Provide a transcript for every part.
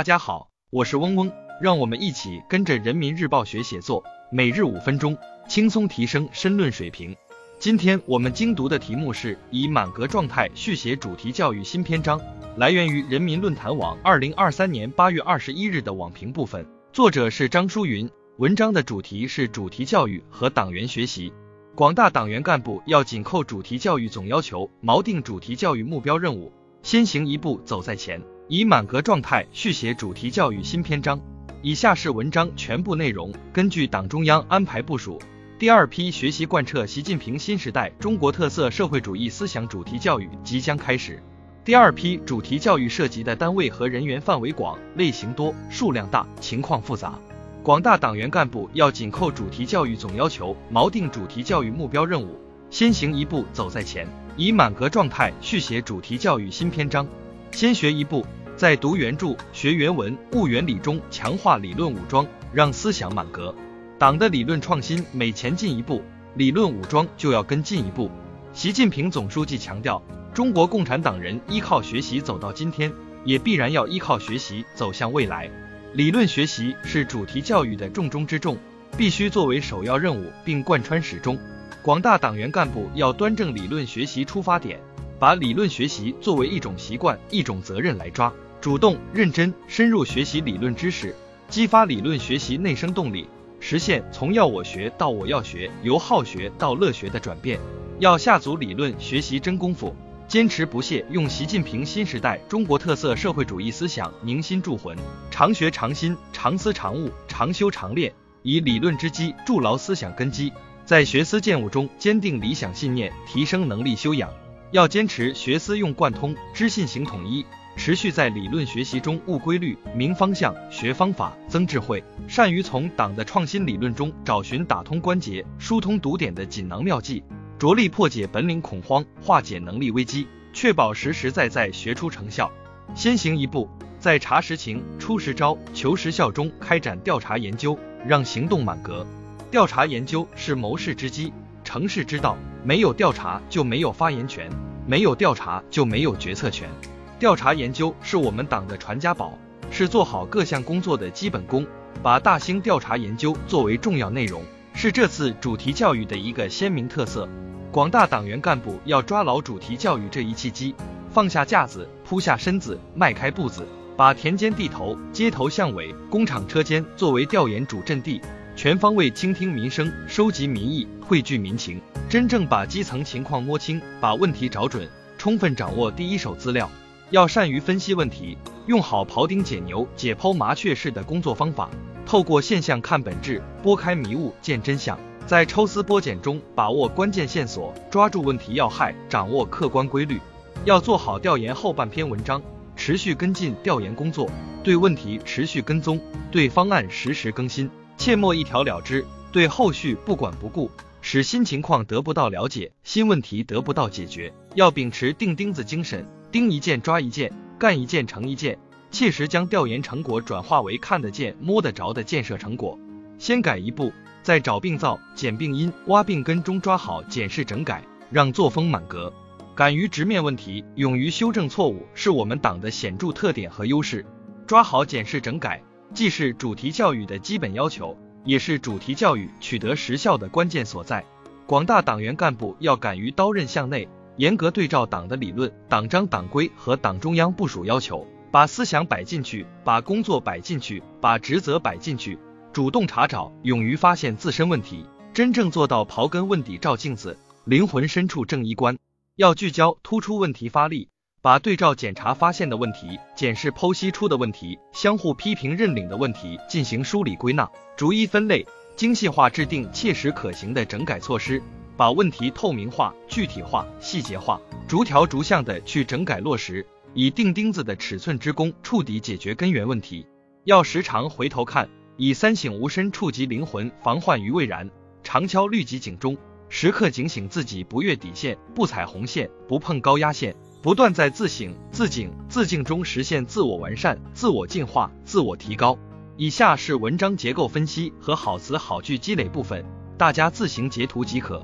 大家好，我是嗡嗡，让我们一起跟着人民日报学写作，每日五分钟，轻松提升申论水平。今天我们精读的题目是以满格状态续写主题教育新篇章，来源于人民论坛网二零二三年八月二十一日的网评部分，作者是张淑云，文章的主题是主题教育和党员学习。广大党员干部要紧扣主题教育总要求，锚定主题教育目标任务，先行一步走在前，以满格状态续写主题教育新篇章。以下是文章全部内容。根据党中央安排部署，第二批学习贯彻习近平新时代中国特色社会主义思想主题教育即将开始。第二批主题教育涉及的单位和人员范围广、类型多、数量大、情况复杂。广大党员干部要紧扣主题教育总要求，锚定主题教育目标任务，先行一步走在前，以满格状态续写主题教育新篇章。先学一步，在读原著、学原文、悟原理中强化理论武装，让思想满格。党的理论创新每前进一步，理论武装就要跟进一步。习近平总书记强调，中国共产党人依靠学习走到今天，也必然要依靠学习走向未来。理论学习是主题教育的重中之重，必须作为首要任务并贯穿始终。广大党员干部要端正理论学习出发点，把理论学习作为一种习惯、一种责任来抓，主动、认真、深入学习理论知识，激发理论学习内生动力，实现从要我学到我要学，由好学到乐学的转变。要下足理论学习真功夫。坚持不懈用习近平新时代中国特色社会主义思想凝心铸魂，常学常新，常思常悟，常修常练，以理论之基筑牢思想根基，在学思践悟中坚定理想信念，提升能力修养。要坚持学思用贯通，知信行统一，持续在理论学习中悟规律、明方向、学方法、增智慧，善于从党的创新理论中找寻打通关节、疏通堵点的锦囊妙计。着力破解本领恐慌，化解能力危机，确保实实在在学出成效。先行一步，在查实情、出实招、求实效中开展调查研究，让行动满格。调查研究是谋事之基、成事之道，没有调查就没有发言权，没有调查就没有决策权。调查研究是我们党的传家宝，是做好各项工作的基本功。把大兴调查研究作为重要内容，是这次主题教育的一个鲜明特色。广大党员干部要抓牢主题教育这一契机，放下架子，扑下身子，迈开步子，把田间地头、街头巷尾、工厂车间作为调研主阵地，全方位倾听民生，收集民意，汇聚民情，真正把基层情况摸清，把问题找准，充分掌握第一手资料。要善于分析问题，用好庖丁解牛、解剖麻雀式的工作方法，透过现象看本质，拨开迷雾见真相。在抽丝剥茧中把握关键线索，抓住问题要害，掌握客观规律。要做好调研后半篇文章，持续跟进调研工作，对问题持续跟踪，对方案实时更新，切莫一条了之，对后续不管不顾，使新情况得不到了解，新问题得不到解决。要秉持钉钉子精神，钉一件抓一件，干一件成一件，切实将调研成果转化为看得见、摸得着的建设成果。先改一步。在找病灶、捡病因、挖病根中抓好检视整改，让作风满格，敢于直面问题，勇于修正错误，是我们党的显著特点和优势。抓好检视整改，既是主题教育的基本要求，也是主题教育取得实效的关键所在。广大党员干部要敢于刀刃向内，严格对照党的理论、党章党规和党中央部署要求，把思想摆进去，把工作摆进去，把职责摆进去。主动查找，勇于发现自身问题，真正做到刨根问底照镜子，灵魂深处正衣冠。要聚焦突出问题发力，把对照检查发现的问题、检视剖析出的问题、相互批评认领的问题进行梳理归纳，逐一分类，精细化制定切实可行的整改措施，把问题透明化、具体化、细节化，逐条逐项的去整改落实，以钉钉子的尺寸之功触底解决根源问题。要时常回头看。以三省吾身触及灵魂，防患于未然。常敲律己警钟，时刻警醒自己不越底线、不踩红线、不碰高压线，不断在自省、自警、自敬中实现自我完善、自我进化、自我提高。以下是文章结构分析和好词好句积累部分，大家自行截图即可。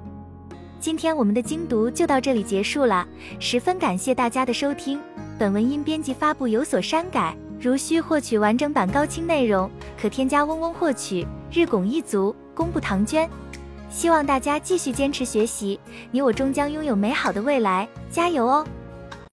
今天我们的精读就到这里结束了，十分感谢大家的收听。本文因编辑发布有所删改。如需获取完整版高清内容，可添加嗡嗡获取。日拱一卒，功不唐捐。希望大家继续坚持学习，你我终将拥有美好的未来，加油哦！